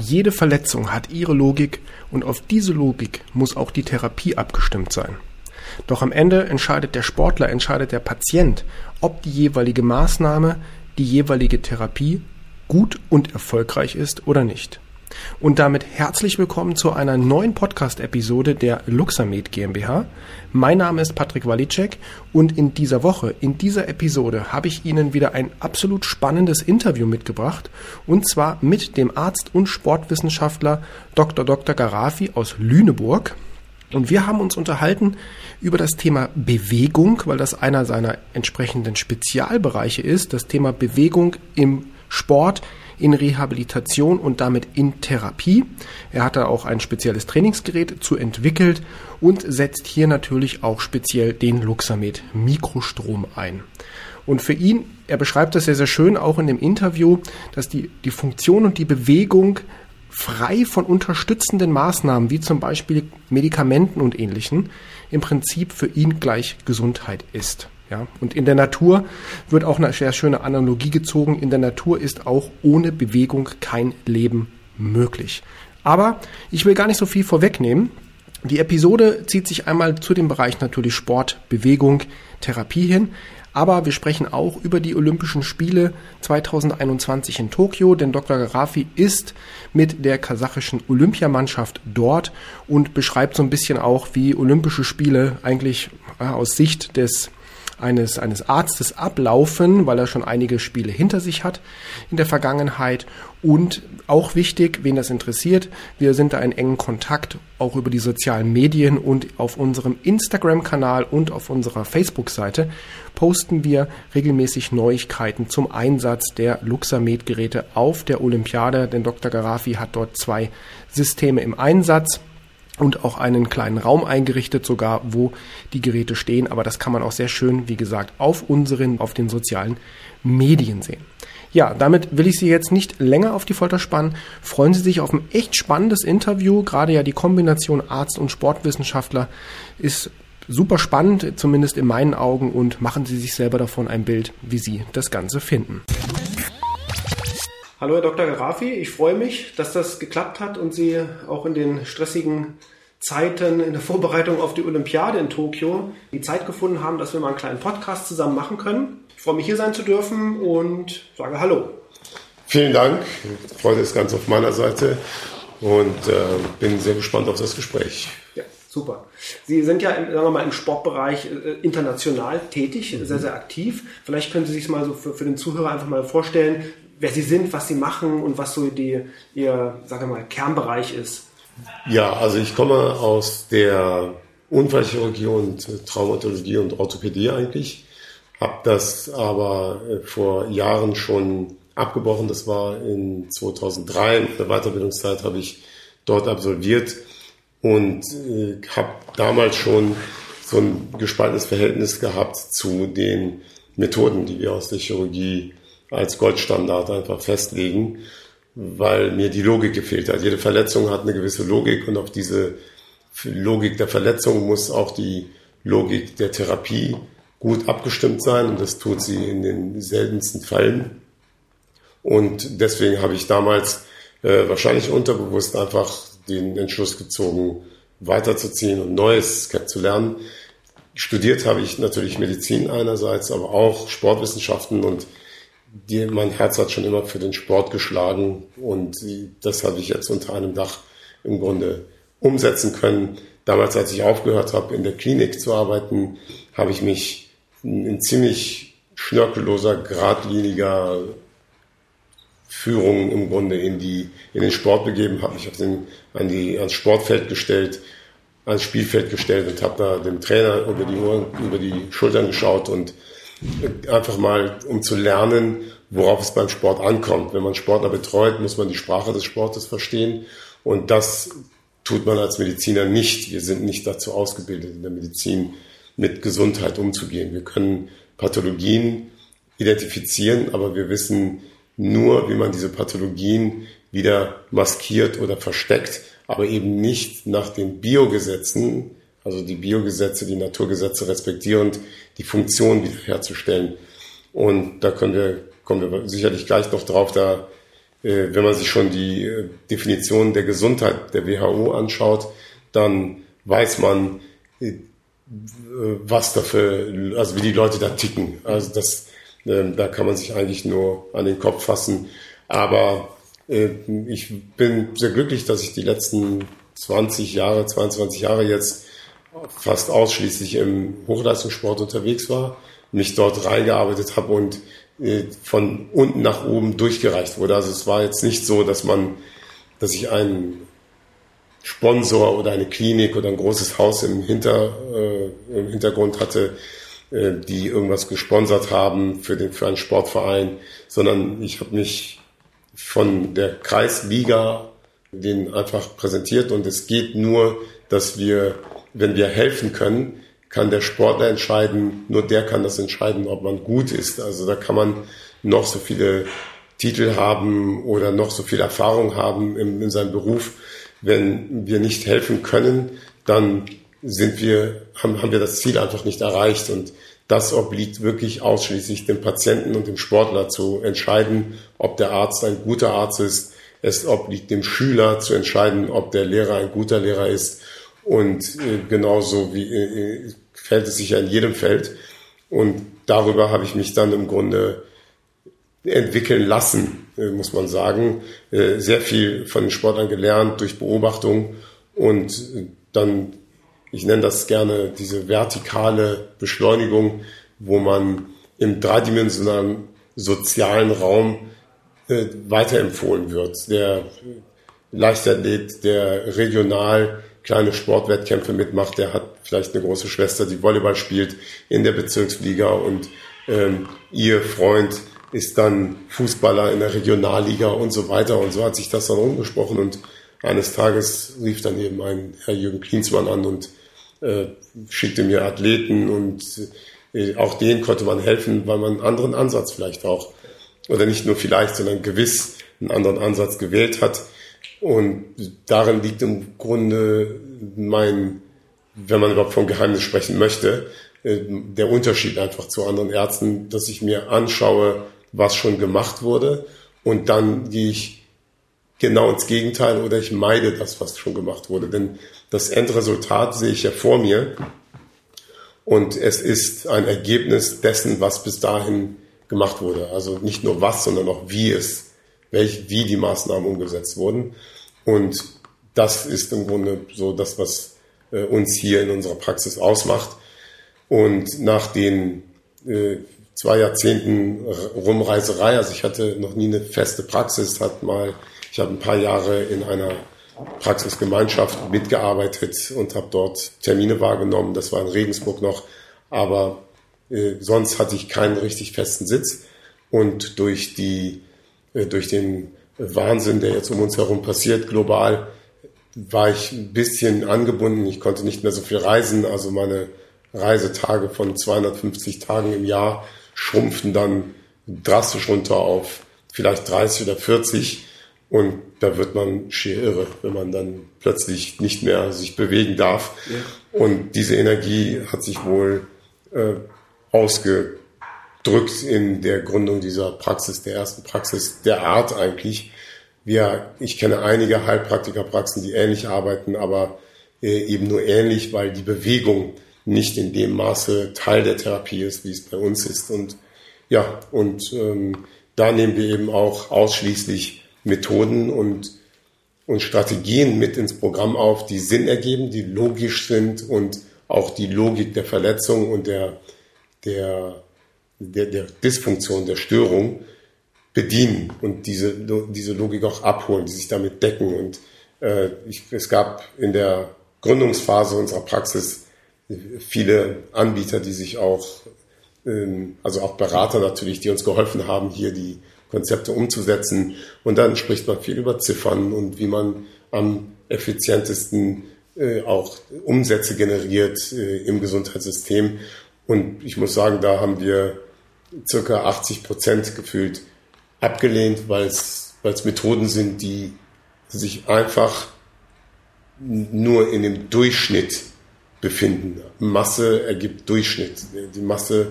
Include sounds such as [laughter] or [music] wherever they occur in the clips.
Jede Verletzung hat ihre Logik und auf diese Logik muss auch die Therapie abgestimmt sein. Doch am Ende entscheidet der Sportler, entscheidet der Patient, ob die jeweilige Maßnahme, die jeweilige Therapie gut und erfolgreich ist oder nicht. Und damit herzlich willkommen zu einer neuen Podcast-Episode der Luxamed GmbH. Mein Name ist Patrick Walicek und in dieser Woche, in dieser Episode habe ich Ihnen wieder ein absolut spannendes Interview mitgebracht und zwar mit dem Arzt und Sportwissenschaftler Dr. Dr. Garafi aus Lüneburg. Und wir haben uns unterhalten über das Thema Bewegung, weil das einer seiner entsprechenden Spezialbereiche ist. Das Thema Bewegung im Sport, in Rehabilitation und damit in Therapie. Er hat da auch ein spezielles Trainingsgerät zu entwickelt und setzt hier natürlich auch speziell den Luxamed Mikrostrom ein. Und für ihn, er beschreibt das sehr, sehr schön auch in dem Interview, dass die, die Funktion und die Bewegung frei von unterstützenden Maßnahmen wie zum Beispiel Medikamenten und ähnlichen im Prinzip für ihn gleich Gesundheit ist. Ja, und in der Natur wird auch eine sehr schöne Analogie gezogen. In der Natur ist auch ohne Bewegung kein Leben möglich. Aber ich will gar nicht so viel vorwegnehmen. Die Episode zieht sich einmal zu dem Bereich natürlich Sport, Bewegung, Therapie hin. Aber wir sprechen auch über die Olympischen Spiele 2021 in Tokio, denn Dr. Garafi ist mit der kasachischen Olympiamannschaft dort und beschreibt so ein bisschen auch, wie Olympische Spiele eigentlich aus Sicht des eines, eines Arztes ablaufen, weil er schon einige Spiele hinter sich hat in der Vergangenheit. Und auch wichtig, wen das interessiert, wir sind da in engen Kontakt, auch über die sozialen Medien und auf unserem Instagram-Kanal und auf unserer Facebook-Seite posten wir regelmäßig Neuigkeiten zum Einsatz der Luxamed-Geräte auf der Olympiade, denn Dr. Garafi hat dort zwei Systeme im Einsatz und auch einen kleinen Raum eingerichtet, sogar wo die Geräte stehen. Aber das kann man auch sehr schön, wie gesagt, auf unseren, auf den sozialen Medien sehen. Ja, damit will ich Sie jetzt nicht länger auf die Folter spannen. Freuen Sie sich auf ein echt spannendes Interview. Gerade ja die Kombination Arzt und Sportwissenschaftler ist super spannend, zumindest in meinen Augen, und machen Sie sich selber davon ein Bild, wie Sie das Ganze finden. Hallo Herr Dr. Garafi, ich freue mich, dass das geklappt hat und Sie auch in den stressigen Zeiten in der Vorbereitung auf die Olympiade in Tokio die Zeit gefunden haben, dass wir mal einen kleinen Podcast zusammen machen können. Ich freue mich hier sein zu dürfen und sage Hallo. Vielen Dank, Freude ist ganz auf meiner Seite und äh, bin sehr gespannt auf das Gespräch. Ja, super. Sie sind ja sagen wir mal, im Sportbereich äh, international tätig, mhm. sehr, sehr aktiv. Vielleicht können Sie sich mal so für, für den Zuhörer einfach mal vorstellen, wer sie sind, was sie machen und was so die, ihr, sage mal, Kernbereich ist. Ja, also ich komme aus der Unfallchirurgie und Traumatologie und Orthopädie eigentlich. Habe das aber äh, vor Jahren schon abgebrochen. Das war in 2003. In der Weiterbildungszeit habe ich dort absolviert und äh, habe damals schon so ein gespaltenes Verhältnis gehabt zu den Methoden, die wir aus der Chirurgie als Goldstandard einfach festlegen, weil mir die Logik gefehlt hat. Jede Verletzung hat eine gewisse Logik und auf diese Logik der Verletzung muss auch die Logik der Therapie gut abgestimmt sein und das tut sie in den seltensten Fällen. Und deswegen habe ich damals äh, wahrscheinlich unterbewusst einfach den Entschluss gezogen, weiterzuziehen und Neues zu lernen. Studiert habe ich natürlich Medizin einerseits, aber auch Sportwissenschaften und die, mein Herz hat schon immer für den Sport geschlagen und das habe ich jetzt unter einem Dach im Grunde umsetzen können. Damals, als ich aufgehört habe, in der Klinik zu arbeiten, habe ich mich in ziemlich schnörkelloser, geradliniger Führung im Grunde in, die, in den Sport begeben, habe mich auf den, an die, ans Sportfeld gestellt, ans Spielfeld gestellt und habe da dem Trainer über die, Ohren, über die Schultern geschaut und einfach mal, um zu lernen, worauf es beim Sport ankommt. Wenn man Sportler betreut, muss man die Sprache des Sportes verstehen. Und das tut man als Mediziner nicht. Wir sind nicht dazu ausgebildet, in der Medizin mit Gesundheit umzugehen. Wir können Pathologien identifizieren, aber wir wissen nur, wie man diese Pathologien wieder maskiert oder versteckt, aber eben nicht nach den Biogesetzen, also die Biogesetze, die Naturgesetze respektierend, die Funktion wiederherzustellen. Und da können wir, kommen wir sicherlich gleich noch drauf, da äh, wenn man sich schon die äh, Definition der Gesundheit der WHO anschaut, dann weiß man, äh, was dafür, also wie die Leute da ticken. Also das, da kann man sich eigentlich nur an den Kopf fassen. Aber ich bin sehr glücklich, dass ich die letzten 20 Jahre, 22 Jahre jetzt fast ausschließlich im Hochleistungssport unterwegs war, mich dort reingearbeitet habe und äh, von unten nach oben durchgereicht wurde. Also es war jetzt nicht so, dass man, dass ich einen Sponsor oder eine Klinik oder ein großes Haus im, Hinter, äh, im Hintergrund hatte, äh, die irgendwas gesponsert haben für, den, für einen Sportverein, sondern ich habe mich von der Kreisliga den einfach präsentiert und es geht nur, dass wir, wenn wir helfen können, kann der Sportler entscheiden, nur der kann das entscheiden, ob man gut ist. Also da kann man noch so viele Titel haben oder noch so viel Erfahrung haben in, in seinem Beruf. Wenn wir nicht helfen können, dann sind wir, haben, haben wir das Ziel einfach nicht erreicht. Und das obliegt wirklich ausschließlich dem Patienten und dem Sportler zu entscheiden, ob der Arzt ein guter Arzt ist. Es obliegt dem Schüler zu entscheiden, ob der Lehrer ein guter Lehrer ist. Und äh, genauso wie äh, fällt es sich ja in jedem Feld. Und darüber habe ich mich dann im Grunde entwickeln lassen, äh, muss man sagen. Äh, sehr viel von den Sportlern gelernt durch Beobachtung und dann, ich nenne das gerne diese vertikale Beschleunigung, wo man im dreidimensionalen sozialen Raum äh, weiterempfohlen wird. Der Leichtathlet, der regional kleine Sportwettkämpfe mitmacht, der hat vielleicht eine große Schwester, die Volleyball spielt in der Bezirksliga und ähm, ihr Freund ist dann Fußballer in der Regionalliga und so weiter. Und so hat sich das dann rumgesprochen. Und eines Tages rief dann eben ein Herr Jürgen Klinsmann an und äh, schickte mir Athleten und äh, auch denen konnte man helfen, weil man einen anderen Ansatz vielleicht auch, oder nicht nur vielleicht, sondern gewiss einen anderen Ansatz gewählt hat. Und darin liegt im Grunde mein, wenn man überhaupt vom Geheimnis sprechen möchte, äh, der Unterschied einfach zu anderen Ärzten, dass ich mir anschaue, was schon gemacht wurde und dann gehe ich genau ins Gegenteil oder ich meide das, was schon gemacht wurde. Denn das Endresultat sehe ich ja vor mir und es ist ein Ergebnis dessen, was bis dahin gemacht wurde. Also nicht nur was, sondern auch wie es, welch, wie die Maßnahmen umgesetzt wurden. Und das ist im Grunde so das, was äh, uns hier in unserer Praxis ausmacht. Und nach den äh, zwei Jahrzehnten Rumreiserei, also ich hatte noch nie eine feste Praxis, hat mal, ich habe ein paar Jahre in einer Praxisgemeinschaft mitgearbeitet und habe dort Termine wahrgenommen. Das war in Regensburg noch, aber äh, sonst hatte ich keinen richtig festen Sitz. Und durch die, durch den Wahnsinn, der jetzt um uns herum passiert, global, war ich ein bisschen angebunden. Ich konnte nicht mehr so viel reisen. Also meine Reisetage von 250 Tagen im Jahr schrumpfen dann drastisch runter auf vielleicht 30 oder 40. Und da wird man schier irre, wenn man dann plötzlich nicht mehr sich bewegen darf. Ja. Und diese Energie hat sich wohl äh, ausge drückt in der Gründung dieser Praxis, der ersten Praxis der Art eigentlich. Wir, ich kenne einige Heilpraktikerpraxen, die ähnlich arbeiten, aber äh, eben nur ähnlich, weil die Bewegung nicht in dem Maße Teil der Therapie ist, wie es bei uns ist. Und ja, und ähm, da nehmen wir eben auch ausschließlich Methoden und, und Strategien mit ins Programm auf, die Sinn ergeben, die logisch sind und auch die Logik der Verletzung und der, der der, der Dysfunktion, der Störung bedienen und diese, diese Logik auch abholen, die sich damit decken. Und äh, ich, es gab in der Gründungsphase unserer Praxis viele Anbieter, die sich auch, ähm, also auch Berater natürlich, die uns geholfen haben, hier die Konzepte umzusetzen. Und dann spricht man viel über Ziffern und wie man am effizientesten äh, auch Umsätze generiert äh, im Gesundheitssystem. Und ich muss sagen, da haben wir circa 80 Prozent gefühlt abgelehnt, weil es, Methoden sind, die sich einfach nur in dem Durchschnitt befinden. Masse ergibt Durchschnitt. Die Masse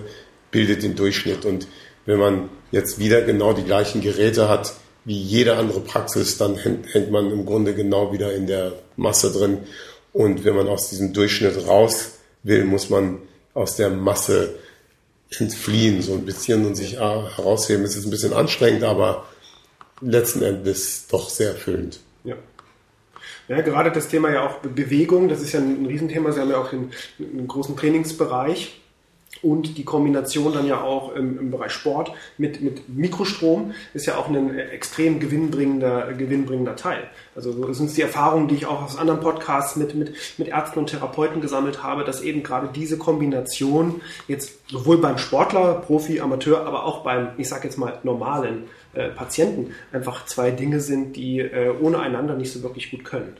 bildet den Durchschnitt. Und wenn man jetzt wieder genau die gleichen Geräte hat, wie jede andere Praxis, dann hängt man im Grunde genau wieder in der Masse drin. Und wenn man aus diesem Durchschnitt raus will, muss man aus der Masse entfliehen, so ein bisschen und sich herausheben. Es ist ein bisschen anstrengend, aber letzten Endes doch sehr erfüllend. Ja. Ja, gerade das Thema ja auch Bewegung, das ist ja ein Riesenthema. Sie haben ja auch einen, einen großen Trainingsbereich und die Kombination dann ja auch im, im, Bereich Sport mit, mit Mikrostrom ist ja auch ein extrem gewinnbringender, gewinnbringender Teil. Also sind die Erfahrungen, die ich auch aus anderen Podcasts mit, mit, mit Ärzten und Therapeuten gesammelt habe, dass eben gerade diese Kombination jetzt sowohl beim Sportler, Profi, Amateur, aber auch beim, ich sage jetzt mal, normalen äh, Patienten einfach zwei Dinge sind, die äh, ohne einander nicht so wirklich gut können.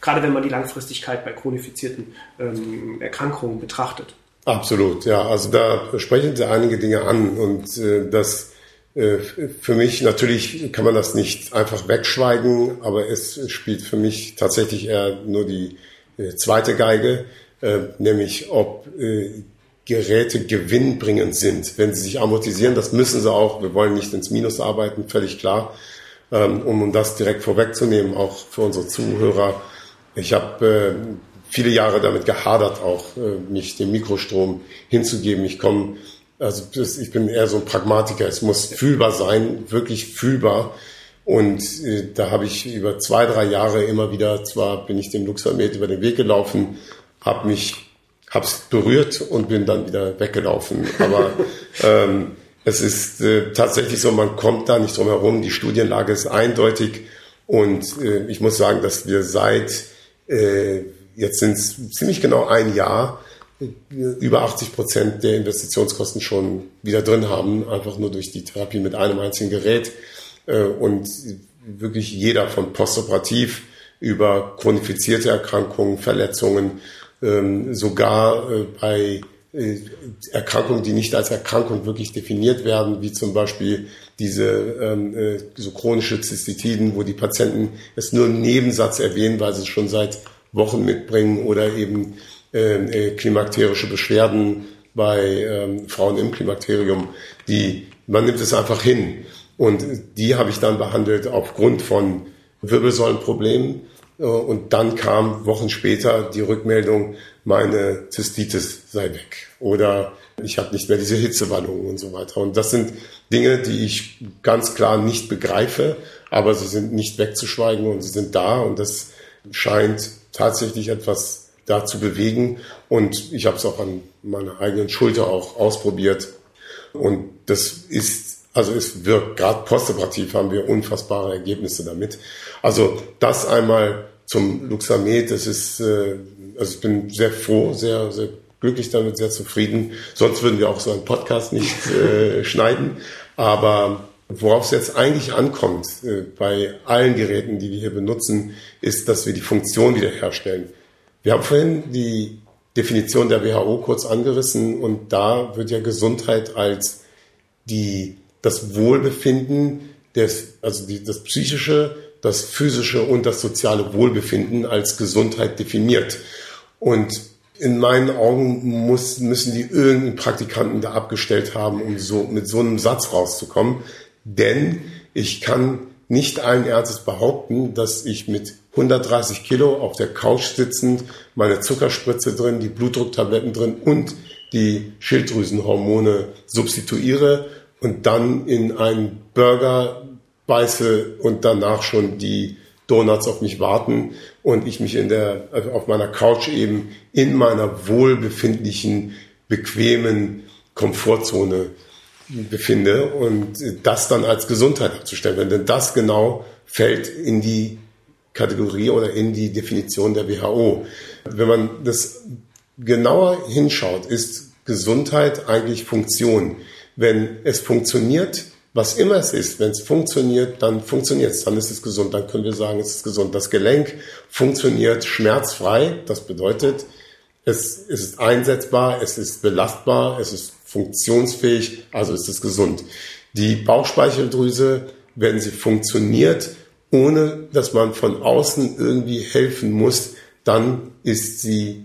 Gerade wenn man die Langfristigkeit bei chronifizierten ähm, Erkrankungen betrachtet. Absolut, ja. Also da sprechen Sie einige Dinge an und äh, das äh, für mich natürlich kann man das nicht einfach wegschweigen, aber es spielt für mich tatsächlich eher nur die äh, zweite Geige, äh, nämlich ob Geräte gewinnbringend sind. Wenn sie sich amortisieren, das müssen sie auch. Wir wollen nicht ins Minus arbeiten, völlig klar. Ähm, um das direkt vorwegzunehmen, auch für unsere Zuhörer. Ich habe viele Jahre damit gehadert, auch äh, mich dem Mikrostrom hinzugeben. Ich komme, also ich bin eher so ein Pragmatiker. Es muss fühlbar sein, wirklich fühlbar. Und äh, da habe ich über zwei, drei Jahre immer wieder, zwar bin ich dem Luxamed über den Weg gelaufen, habe mich, hab's berührt und bin dann wieder weggelaufen. Aber [laughs] ähm, es ist äh, tatsächlich so, man kommt da nicht drum herum. Die Studienlage ist eindeutig. Und äh, ich muss sagen, dass wir seit äh, jetzt sind es ziemlich genau ein Jahr, über 80 Prozent der Investitionskosten schon wieder drin haben, einfach nur durch die Therapie mit einem einzigen Gerät. Äh, und wirklich jeder von postoperativ über chronifizierte Erkrankungen, Verletzungen, ähm, sogar äh, bei äh, Erkrankungen, die nicht als Erkrankung wirklich definiert werden, wie zum Beispiel diese ähm, so chronische Zystitiden, wo die Patienten es nur im Nebensatz erwähnen, weil sie es schon seit Wochen mitbringen oder eben ähm, äh, klimakterische Beschwerden bei ähm, Frauen im Klimakterium, die man nimmt es einfach hin. Und die habe ich dann behandelt aufgrund von Wirbelsäulenproblemen. Äh, und dann kam Wochen später die Rückmeldung, meine Zystitis sei weg. Oder ich habe nicht mehr diese Hitzewallungen und so weiter. Und das sind Dinge, die ich ganz klar nicht begreife, aber sie sind nicht wegzuschweigen und sie sind da. Und das scheint tatsächlich etwas da zu bewegen. Und ich habe es auch an meiner eigenen Schulter auch ausprobiert. Und das ist, also es wirkt, gerade postoperativ haben wir unfassbare Ergebnisse damit. Also das einmal zum Luxamed, das ist, äh, also ich bin sehr froh, sehr, sehr glücklich damit, sehr zufrieden. Sonst würden wir auch so einen Podcast nicht äh, schneiden. Aber Worauf es jetzt eigentlich ankommt äh, bei allen Geräten, die wir hier benutzen, ist, dass wir die Funktion wiederherstellen. Wir haben vorhin die Definition der WHO kurz angerissen und da wird ja Gesundheit als die, das Wohlbefinden, des, also die, das psychische, das physische und das soziale Wohlbefinden als Gesundheit definiert. Und in meinen Augen muss, müssen die irgendeinen Praktikanten da abgestellt haben, um so mit so einem Satz rauszukommen. Denn ich kann nicht allen Ernstes behaupten, dass ich mit 130 Kilo auf der Couch sitzend, meine Zuckerspritze drin, die Blutdrucktabletten drin und die Schilddrüsenhormone substituiere und dann in einen Burger beiße und danach schon die Donuts auf mich warten und ich mich in der, also auf meiner Couch eben in meiner wohlbefindlichen, bequemen Komfortzone befinde und das dann als Gesundheit abzustellen. Denn das genau fällt in die Kategorie oder in die Definition der WHO. Wenn man das genauer hinschaut, ist Gesundheit eigentlich Funktion. Wenn es funktioniert, was immer es ist, wenn es funktioniert, dann funktioniert es, dann ist es gesund, dann können wir sagen, es ist gesund. Das Gelenk funktioniert schmerzfrei, das bedeutet, es ist einsetzbar, es ist belastbar, es ist funktionsfähig, also ist es gesund. Die Bauchspeicheldrüse, wenn sie funktioniert, ohne dass man von außen irgendwie helfen muss, dann ist sie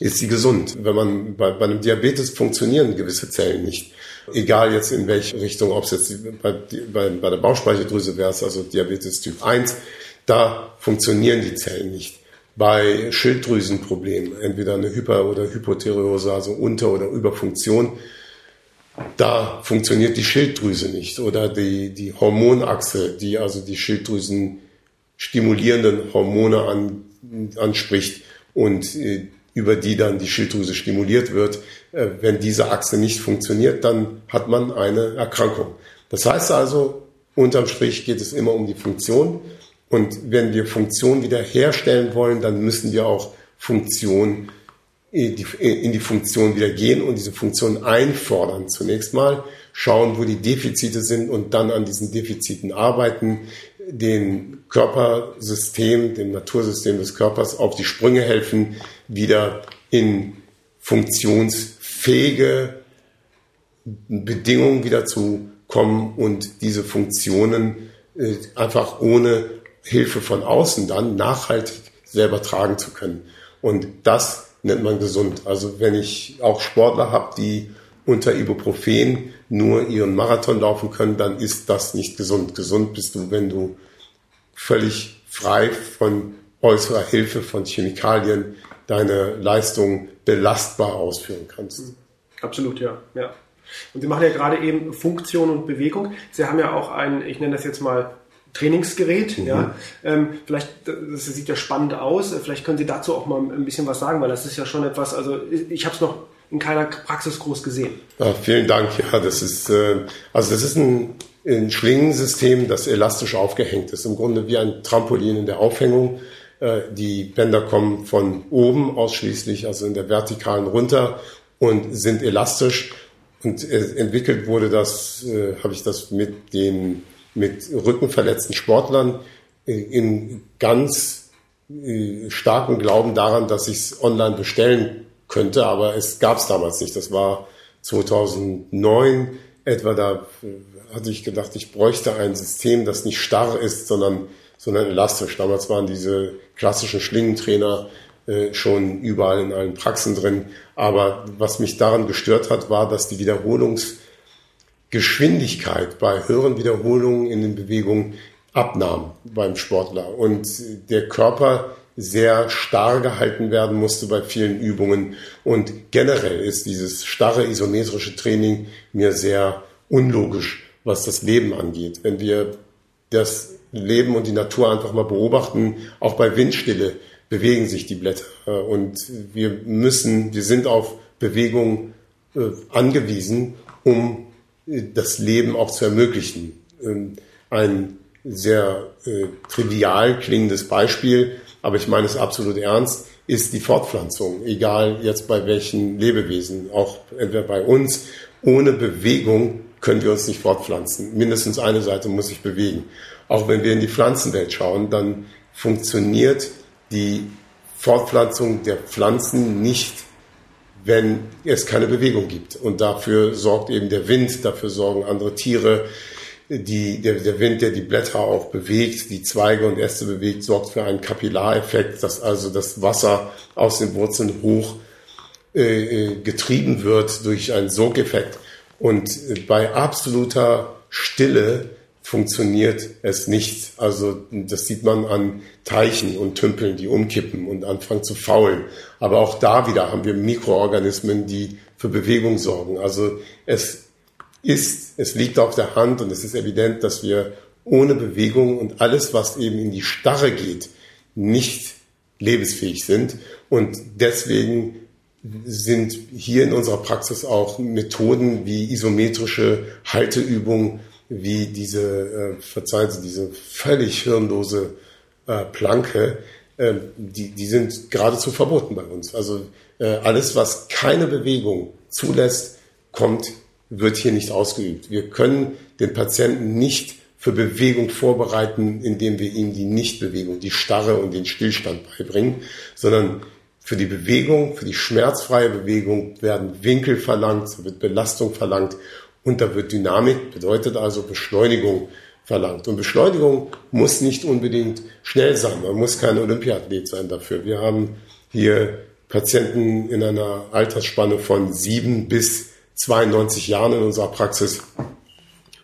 ist sie gesund. Wenn man bei, bei einem Diabetes funktionieren gewisse Zellen nicht. Egal jetzt in welche Richtung, ob es jetzt bei, bei, bei der Bauchspeicheldrüse wäre, also Diabetes Typ 1, da funktionieren die Zellen nicht. Bei Schilddrüsenproblemen, entweder eine Hyper- oder Hypothyreose, also Unter- oder Überfunktion, da funktioniert die Schilddrüse nicht oder die, die Hormonachse, die also die Schilddrüsen stimulierenden Hormone an, anspricht und äh, über die dann die Schilddrüse stimuliert wird. Äh, wenn diese Achse nicht funktioniert, dann hat man eine Erkrankung. Das heißt also, unterm Strich geht es immer um die Funktion. Und wenn wir Funktion wiederherstellen wollen, dann müssen wir auch Funktion in die Funktion wieder gehen und diese Funktion einfordern. Zunächst mal, schauen, wo die Defizite sind und dann an diesen Defiziten arbeiten, den Körpersystem, dem Natursystem des Körpers auf die Sprünge helfen, wieder in funktionsfähige Bedingungen wieder zu kommen und diese Funktionen äh, einfach ohne Hilfe von außen dann nachhaltig selber tragen zu können. Und das nennt man gesund. Also wenn ich auch Sportler habe, die unter Ibuprofen nur ihren Marathon laufen können, dann ist das nicht gesund. Gesund bist du, wenn du völlig frei von äußerer Hilfe, von Chemikalien deine Leistung belastbar ausführen kannst. Absolut, ja. ja. Und Sie machen ja gerade eben Funktion und Bewegung. Sie haben ja auch ein, ich nenne das jetzt mal Trainingsgerät. Mhm. Ja, ähm, vielleicht das sieht ja spannend aus. Vielleicht können Sie dazu auch mal ein bisschen was sagen, weil das ist ja schon etwas. Also ich habe es noch in keiner Praxis groß gesehen. Ja, vielen Dank. Ja, das ist äh, also das ist ein, ein Schlingensystem, das elastisch aufgehängt ist. Im Grunde wie ein Trampolin in der Aufhängung. Äh, die Bänder kommen von oben ausschließlich, also in der vertikalen runter und sind elastisch. Und äh, entwickelt wurde das, äh, habe ich das mit den mit rückenverletzten Sportlern in ganz äh, starken Glauben daran, dass ich es online bestellen könnte, aber es gab es damals nicht. Das war 2009 etwa, da äh, hatte ich gedacht, ich bräuchte ein System, das nicht starr ist, sondern, sondern elastisch. Damals waren diese klassischen Schlingentrainer äh, schon überall in allen Praxen drin. Aber was mich daran gestört hat, war, dass die Wiederholungs- Geschwindigkeit bei höheren Wiederholungen in den Bewegungen abnahm beim Sportler und der Körper sehr starr gehalten werden musste bei vielen Übungen. Und generell ist dieses starre isometrische Training mir sehr unlogisch, was das Leben angeht. Wenn wir das Leben und die Natur einfach mal beobachten, auch bei Windstille bewegen sich die Blätter. Und wir müssen, wir sind auf Bewegung äh, angewiesen, um das Leben auch zu ermöglichen. Ähm, ein sehr äh, trivial klingendes Beispiel, aber ich meine es absolut ernst, ist die Fortpflanzung, egal jetzt bei welchen Lebewesen, auch entweder bei uns. Ohne Bewegung können wir uns nicht fortpflanzen. Mindestens eine Seite muss sich bewegen. Auch wenn wir in die Pflanzenwelt schauen, dann funktioniert die Fortpflanzung der Pflanzen nicht wenn es keine Bewegung gibt. Und dafür sorgt eben der Wind, dafür sorgen andere Tiere. Die, der, der Wind, der die Blätter auch bewegt, die Zweige und Äste bewegt, sorgt für einen Kapillareffekt, dass also das Wasser aus den Wurzeln hoch äh, äh getrieben wird durch einen Sogeffekt. Und bei absoluter Stille funktioniert es nicht. Also das sieht man an Teichen und Tümpeln, die umkippen und anfangen zu faulen. Aber auch da wieder haben wir Mikroorganismen, die für Bewegung sorgen. Also es ist, es liegt auf der Hand und es ist evident, dass wir ohne Bewegung und alles, was eben in die Starre geht, nicht lebensfähig sind. Und deswegen sind hier in unserer Praxis auch Methoden wie isometrische Halteübungen wie diese, äh, verzeihen Sie, diese völlig hirnlose äh, Planke, äh, die, die sind geradezu verboten bei uns. Also äh, alles, was keine Bewegung zulässt, kommt, wird hier nicht ausgeübt. Wir können den Patienten nicht für Bewegung vorbereiten, indem wir ihm die Nichtbewegung, die Starre und den Stillstand beibringen, sondern für die Bewegung, für die schmerzfreie Bewegung werden Winkel verlangt, wird Belastung verlangt und da wird Dynamik, bedeutet also Beschleunigung verlangt. Und Beschleunigung muss nicht unbedingt schnell sein. Man muss kein Olympiathlet sein dafür. Wir haben hier Patienten in einer Altersspanne von sieben bis 92 Jahren in unserer Praxis.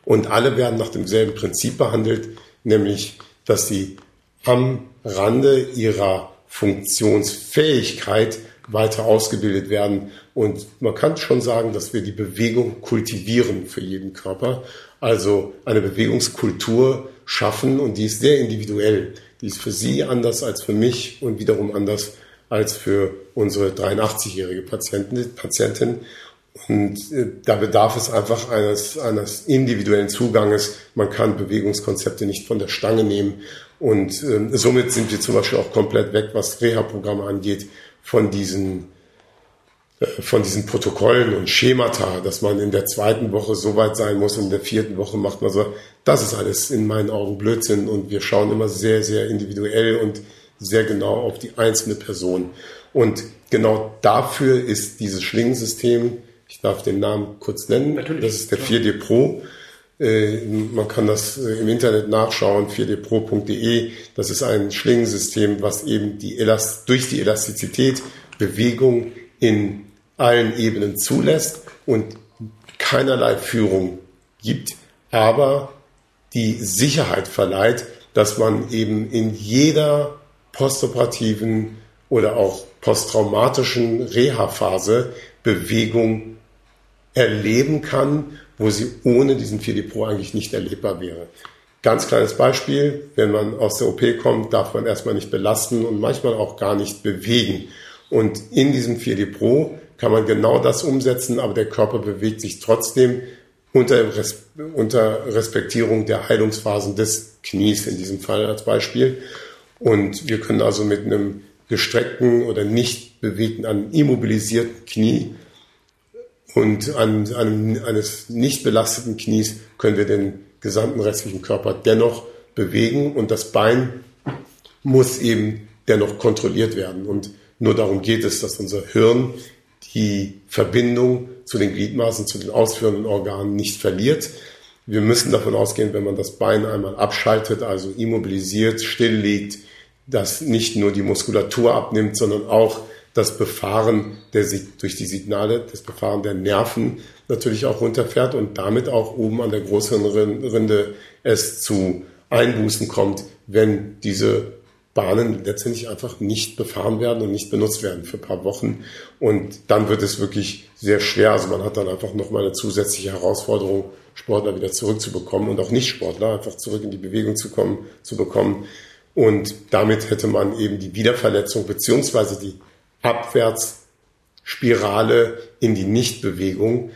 Und alle werden nach demselben Prinzip behandelt, nämlich, dass sie am Rande ihrer Funktionsfähigkeit weiter ausgebildet werden. Und man kann schon sagen, dass wir die Bewegung kultivieren für jeden Körper. Also eine Bewegungskultur schaffen und die ist sehr individuell. Die ist für Sie anders als für mich und wiederum anders als für unsere 83-jährige Patientin. Patientin. Und äh, da bedarf es einfach eines, eines individuellen Zuganges. Man kann Bewegungskonzepte nicht von der Stange nehmen. Und äh, somit sind wir zum Beispiel auch komplett weg, was Reha-Programme angeht, von diesen, äh, von diesen Protokollen und Schemata, dass man in der zweiten Woche so weit sein muss und in der vierten Woche macht man so. Das ist alles in meinen Augen Blödsinn und wir schauen immer sehr, sehr individuell und sehr genau auf die einzelne Person. Und genau dafür ist dieses Schlingensystem ich darf den Namen kurz nennen. Natürlich. Das ist der 4D Pro. Äh, man kann das äh, im Internet nachschauen, 4dpro.de. Das ist ein Schlingensystem, was eben die Elast durch die Elastizität Bewegung in allen Ebenen zulässt und keinerlei Führung gibt, aber die Sicherheit verleiht, dass man eben in jeder postoperativen oder auch posttraumatischen Reha-Phase Bewegung erleben kann, wo sie ohne diesen 4D Pro eigentlich nicht erlebbar wäre. Ganz kleines Beispiel, wenn man aus der OP kommt, darf man erstmal nicht belasten und manchmal auch gar nicht bewegen. Und in diesem 4D Pro kann man genau das umsetzen, aber der Körper bewegt sich trotzdem unter, unter Respektierung der Heilungsphasen des Knies in diesem Fall als Beispiel. Und wir können also mit einem gestreckten oder nicht bewegten, einem immobilisierten Knie und an einem eines nicht belasteten Knies können wir den gesamten restlichen Körper dennoch bewegen und das Bein muss eben dennoch kontrolliert werden. Und nur darum geht es, dass unser Hirn die Verbindung zu den Gliedmaßen, zu den ausführenden Organen nicht verliert. Wir müssen davon ausgehen, wenn man das Bein einmal abschaltet, also immobilisiert, stilllegt, dass nicht nur die Muskulatur abnimmt, sondern auch das Befahren der, durch die Signale, das Befahren der Nerven natürlich auch runterfährt und damit auch oben an der Großhirnrinde es zu Einbußen kommt, wenn diese Bahnen letztendlich einfach nicht befahren werden und nicht benutzt werden für ein paar Wochen. Und dann wird es wirklich sehr schwer. Also man hat dann einfach nochmal eine zusätzliche Herausforderung, Sportler wieder zurückzubekommen und auch Nicht-Sportler einfach zurück in die Bewegung zu kommen, zu bekommen. Und damit hätte man eben die Wiederverletzung beziehungsweise die Abwärtsspirale in die Nichtbewegung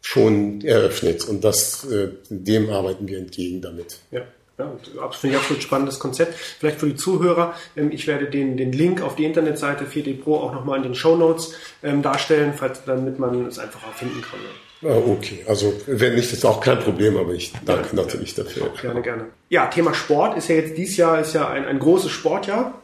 schon eröffnet. Und das, äh, dem arbeiten wir entgegen damit. Ja. Ja, finde ich absolut spannendes Konzept. Vielleicht für die Zuhörer, ähm, ich werde den, den Link auf die Internetseite 4D Pro auch nochmal in den Show Notes ähm, darstellen, falls, damit man es einfacher finden kann. Ah, okay, also wenn nicht, ist auch kein Problem, aber ich danke ja, natürlich dafür. Gerne, gerne. Ja, Thema Sport ist ja jetzt dieses Jahr ist ja ein, ein großes Sportjahr.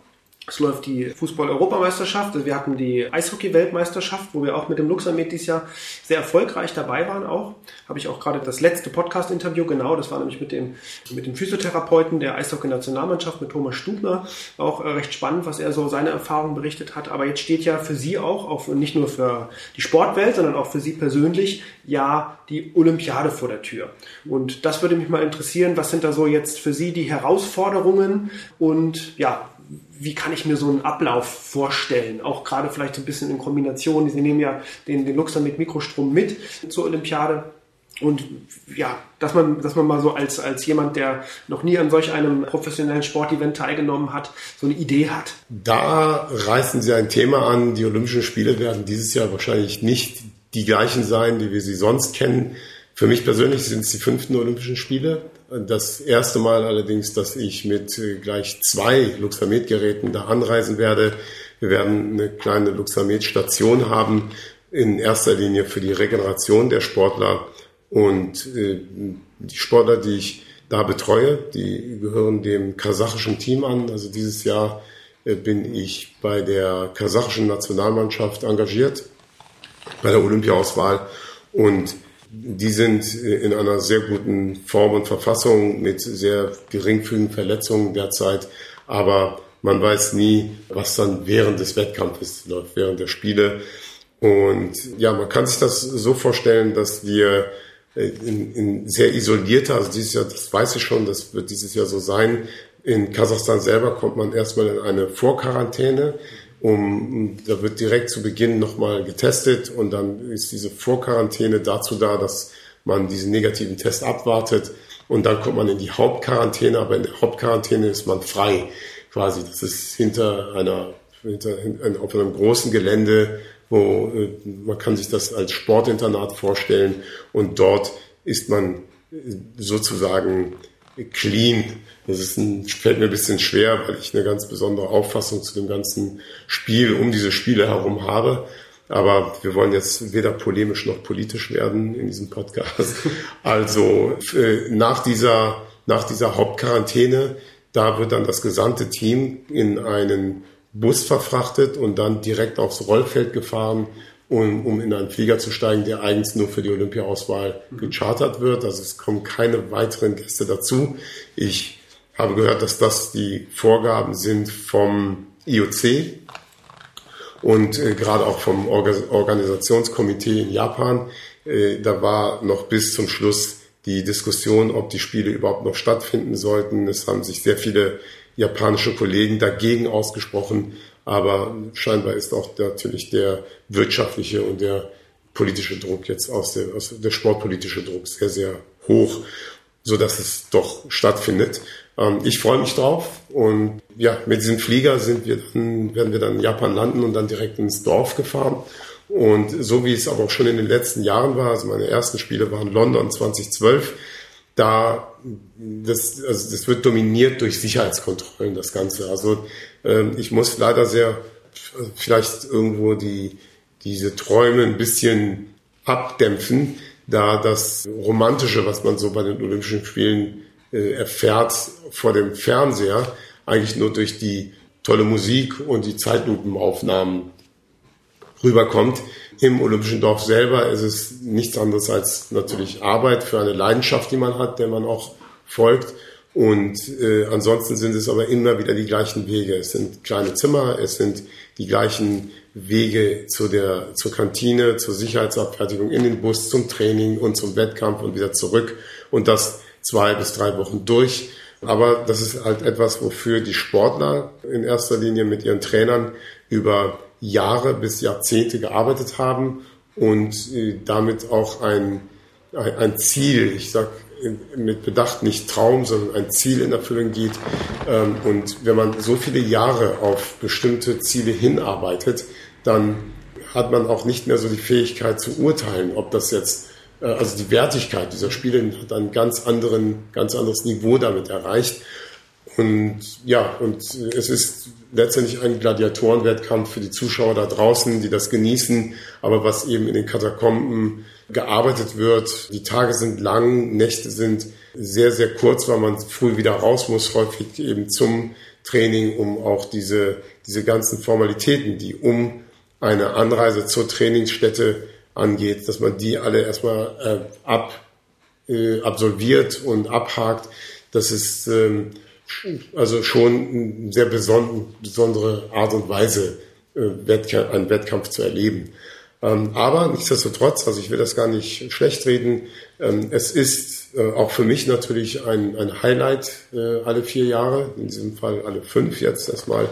Es läuft die Fußball-Europameisterschaft. Also wir hatten die Eishockey-Weltmeisterschaft, wo wir auch mit dem Luxamed dieses Jahr sehr erfolgreich dabei waren auch. Habe ich auch gerade das letzte Podcast-Interview, genau, das war nämlich mit dem, mit dem Physiotherapeuten der Eishockey-Nationalmannschaft, mit Thomas Stubner. Auch äh, recht spannend, was er so seine Erfahrungen berichtet hat. Aber jetzt steht ja für Sie auch, auch nicht nur für die Sportwelt, sondern auch für Sie persönlich, ja die Olympiade vor der Tür. Und das würde mich mal interessieren, was sind da so jetzt für Sie die Herausforderungen und ja, wie kann ich mir so einen Ablauf vorstellen? Auch gerade vielleicht ein bisschen in Kombination. Sie nehmen ja den, den Luxor mit Mikrostrom mit zur Olympiade. Und ja, dass man, dass man mal so als, als jemand, der noch nie an solch einem professionellen Sportevent teilgenommen hat, so eine Idee hat. Da reißen Sie ein Thema an. Die Olympischen Spiele werden dieses Jahr wahrscheinlich nicht die gleichen sein, wie wir sie sonst kennen. Für mich persönlich sind es die fünften Olympischen Spiele. Das erste Mal allerdings, dass ich mit äh, gleich zwei Luxamed-Geräten da anreisen werde. Wir werden eine kleine Luxamed-Station haben, in erster Linie für die Regeneration der Sportler. Und äh, die Sportler, die ich da betreue, die gehören dem kasachischen Team an. Also dieses Jahr äh, bin ich bei der kasachischen Nationalmannschaft engagiert, bei der Olympiaauswahl. Und die sind äh, in einer sehr guten Form und Verfassung mit sehr geringfügigen Verletzungen derzeit. Aber man weiß nie, was dann während des Wettkampfes läuft, während der Spiele. Und ja, man kann sich das so vorstellen, dass wir äh, in, in sehr isolierter, also dieses Jahr, das weiß ich schon, das wird dieses Jahr so sein. In Kasachstan selber kommt man erstmal in eine Vorquarantäne. Um, da wird direkt zu Beginn nochmal getestet und dann ist diese Vorquarantäne dazu da, dass man diesen negativen Test abwartet und dann kommt man in die Hauptquarantäne, aber in der Hauptquarantäne ist man frei quasi. Das ist hinter einer, hinter, auf einem großen Gelände wo äh, man kann sich das als Sportinternat vorstellen und dort ist man äh, sozusagen clean. Das ist ein, fällt mir ein bisschen schwer, weil ich eine ganz besondere Auffassung zu dem ganzen Spiel um diese Spiele herum habe. Aber wir wollen jetzt weder polemisch noch politisch werden in diesem Podcast. [laughs] Also äh, nach dieser, nach dieser Hauptquarantäne, da wird dann das gesamte Team in einen Bus verfrachtet und dann direkt aufs Rollfeld gefahren, um, um in einen Flieger zu steigen, der eigens nur für die Olympiaauswahl gechartert wird. Also es kommen keine weiteren Gäste dazu. Ich habe gehört, dass das die Vorgaben sind vom IOC und äh, gerade auch vom Orga Organisationskomitee in Japan. Äh, da war noch bis zum Schluss die Diskussion, ob die Spiele überhaupt noch stattfinden sollten. Es haben sich sehr viele japanische Kollegen dagegen ausgesprochen. Aber scheinbar ist auch natürlich der wirtschaftliche und der politische Druck jetzt aus der, aus der sportpolitische Druck sehr, sehr hoch, so dass es doch stattfindet. Ähm, ich freue mich drauf und ja, mit diesem Flieger sind wir dann, werden wir dann in Japan landen und dann direkt ins Dorf gefahren. Und so wie es aber auch schon in den letzten Jahren war, also meine ersten Spiele waren London 2012, da das, also das wird dominiert durch Sicherheitskontrollen, das Ganze. Also ähm, ich muss leider sehr vielleicht irgendwo die, diese Träume ein bisschen abdämpfen, da das Romantische, was man so bei den Olympischen Spielen erfährt vor dem Fernseher, eigentlich nur durch die tolle Musik und die Zeitlupenaufnahmen rüberkommt. Im Olympischen Dorf selber ist es nichts anderes als natürlich Arbeit für eine Leidenschaft, die man hat, der man auch folgt. Und äh, ansonsten sind es aber immer wieder die gleichen Wege. Es sind kleine Zimmer, es sind die gleichen Wege zu der, zur Kantine, zur Sicherheitsabfertigung in den Bus, zum Training und zum Wettkampf und wieder zurück. Und das zwei bis drei Wochen durch. Aber das ist halt etwas, wofür die Sportler in erster Linie mit ihren Trainern über Jahre bis Jahrzehnte gearbeitet haben und äh, damit auch ein, ein Ziel, ich sag mit Bedacht nicht Traum, sondern ein Ziel in Erfüllung geht. Ähm, und wenn man so viele Jahre auf bestimmte Ziele hinarbeitet, dann hat man auch nicht mehr so die Fähigkeit zu urteilen, ob das jetzt, also die Wertigkeit dieser Spiele hat ein ganz anderen, ganz anderes Niveau damit erreicht. Und ja, und es ist letztendlich ein Gladiatorenwettkampf für die Zuschauer da draußen, die das genießen, aber was eben in den Katakomben gearbeitet wird. Die Tage sind lang, Nächte sind sehr, sehr kurz, weil man früh wieder raus muss, häufig eben zum Training, um auch diese, diese ganzen Formalitäten, die um eine Anreise zur Trainingsstätte angeht, dass man die alle erstmal äh, ab, äh, absolviert und abhakt. Das ist ähm, also schon eine sehr besondere Art und Weise, äh, einen Wettkampf zu erleben. Ähm, aber nichtsdestotrotz, also ich will das gar nicht schlecht reden, ähm, es ist äh, auch für mich natürlich ein, ein Highlight äh, alle vier Jahre, in diesem Fall alle fünf jetzt erstmal,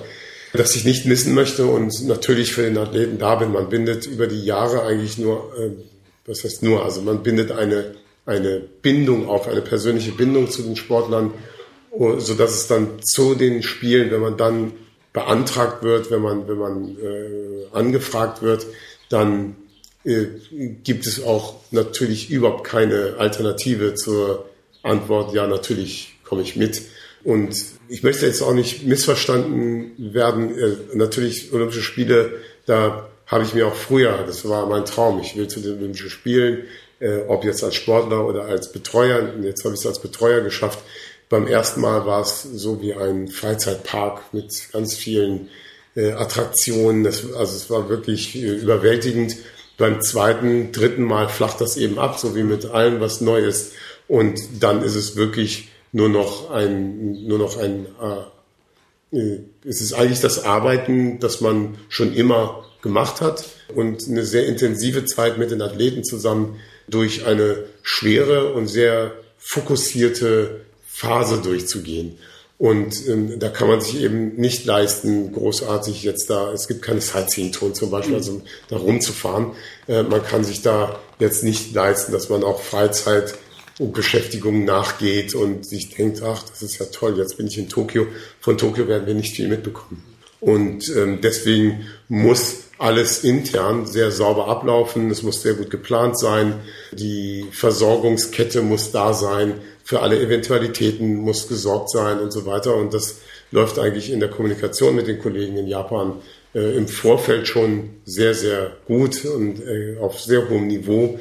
dass ich nicht missen möchte und natürlich für den Athleten da bin. Man bindet über die Jahre eigentlich nur, was heißt nur, also man bindet eine, eine Bindung auf, eine persönliche Bindung zu den Sportlern so dass es dann zu den Spielen, wenn man dann beantragt wird, wenn man wenn man äh, angefragt wird, dann äh, gibt es auch natürlich überhaupt keine Alternative zur Antwort. Ja, natürlich komme ich mit. Und ich möchte jetzt auch nicht missverstanden werden. Äh, natürlich Olympische Spiele, da habe ich mir auch früher, das war mein Traum, ich will zu den Olympischen Spielen, äh, ob jetzt als Sportler oder als Betreuer. Jetzt habe ich es als Betreuer geschafft. Beim ersten Mal war es so wie ein Freizeitpark mit ganz vielen äh, Attraktionen. Das, also es war wirklich überwältigend. Beim zweiten, dritten Mal flacht das eben ab, so wie mit allem, was neu ist. Und dann ist es wirklich nur noch ein, nur noch ein, äh, äh, es ist eigentlich das Arbeiten, das man schon immer gemacht hat und eine sehr intensive Zeit mit den Athleten zusammen durch eine schwere und sehr fokussierte Phase durchzugehen. Und ähm, da kann man sich eben nicht leisten, großartig jetzt da, es gibt keine Sightseeing-Touren zum Beispiel, also da rumzufahren. Äh, man kann sich da jetzt nicht leisten, dass man auch Freizeit und Beschäftigung nachgeht und sich denkt, ach, das ist ja toll, jetzt bin ich in Tokio. Von Tokio werden wir nicht viel mitbekommen. Und ähm, deswegen muss alles intern sehr sauber ablaufen. Es muss sehr gut geplant sein. Die Versorgungskette muss da sein. Für alle Eventualitäten muss gesorgt sein und so weiter. Und das läuft eigentlich in der Kommunikation mit den Kollegen in Japan äh, im Vorfeld schon sehr, sehr gut und äh, auf sehr hohem Niveau.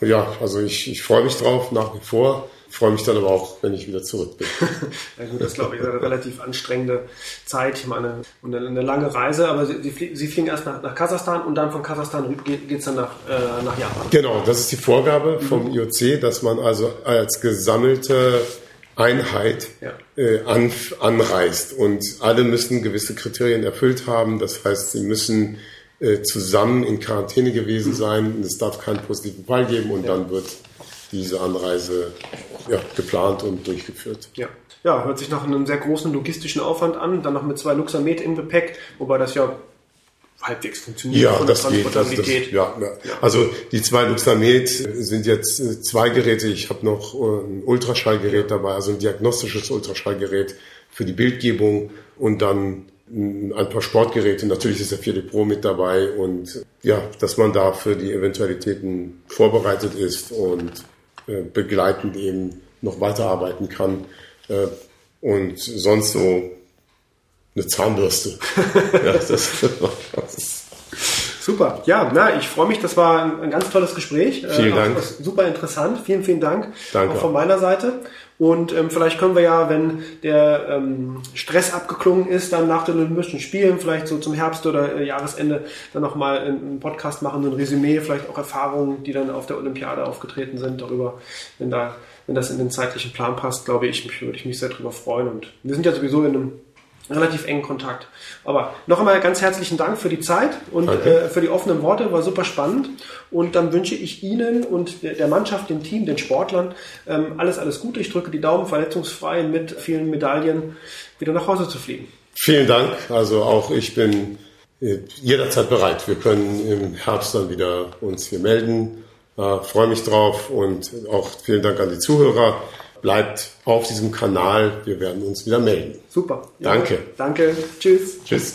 Ja, also ich, ich freue mich drauf nach wie vor freue mich dann aber auch, wenn ich wieder zurück bin. [laughs] ja gut, das ist, glaube ich eine relativ anstrengende Zeit. Ich meine, eine, eine lange Reise, aber Sie, Sie, Sie fliegen erst nach, nach, Kasachstan und dann von Kasachstan geht es dann nach, äh, nach Japan. Genau, das ist die Vorgabe vom mhm. IOC, dass man also als gesammelte Einheit ja. äh, an, anreist. Und alle müssen gewisse Kriterien erfüllt haben. Das heißt, sie müssen äh, zusammen in Quarantäne gewesen mhm. sein. Es darf keinen positiven Fall geben und ja. dann wird diese Anreise ja, geplant und durchgeführt. Ja. ja, hört sich nach einem sehr großen logistischen Aufwand an, dann noch mit zwei Luxamet im Gepäck, wobei das ja halbwegs funktioniert. Ja, das geht. Das, das, ja, ja. Also die zwei Luxamet sind jetzt äh, zwei Geräte. Ich habe noch äh, ein Ultraschallgerät dabei, also ein diagnostisches Ultraschallgerät für die Bildgebung und dann ein paar Sportgeräte. Natürlich ist der 4D Pro mit dabei und ja, dass man da für die Eventualitäten vorbereitet ist und äh, begleitend eben noch weiterarbeiten kann. Äh, und sonst so eine Zahnbürste. [laughs] ja, das, das Super. Ja, na, ich freue mich. Das war ein, ein ganz tolles Gespräch. Vielen äh, Dank. Super interessant. Vielen, vielen Dank. Danke. Auch von meiner Seite. Und ähm, vielleicht können wir ja, wenn der ähm, Stress abgeklungen ist, dann nach den Olympischen Spielen, vielleicht so zum Herbst oder äh, Jahresende, dann nochmal einen Podcast machen, ein Resümee, vielleicht auch Erfahrungen, die dann auf der Olympiade aufgetreten sind, darüber, wenn da, wenn das in den zeitlichen Plan passt, glaube ich, würde ich mich sehr darüber freuen. Und wir sind ja sowieso in einem relativ engen Kontakt. Aber noch einmal ganz herzlichen Dank für die Zeit und äh, für die offenen Worte, war super spannend. Und dann wünsche ich Ihnen und der, Mannschaft, dem Team, den Sportlern ähm, alles, alles Gute. Ich drücke die Daumen, verletzungsfrei mit vielen Medaillen wieder nach Hause zu fliegen. Vielen Dank. Also auch ich bin äh, jederzeit bereit. Wir können im Herbst dann wieder uns hier melden. Äh, freue mich drauf und auch vielen Dank an die Zuhörer bleibt auf diesem Kanal. Wir werden uns wieder melden. Super. Ja, danke. Danke. Tschüss. Tschüss.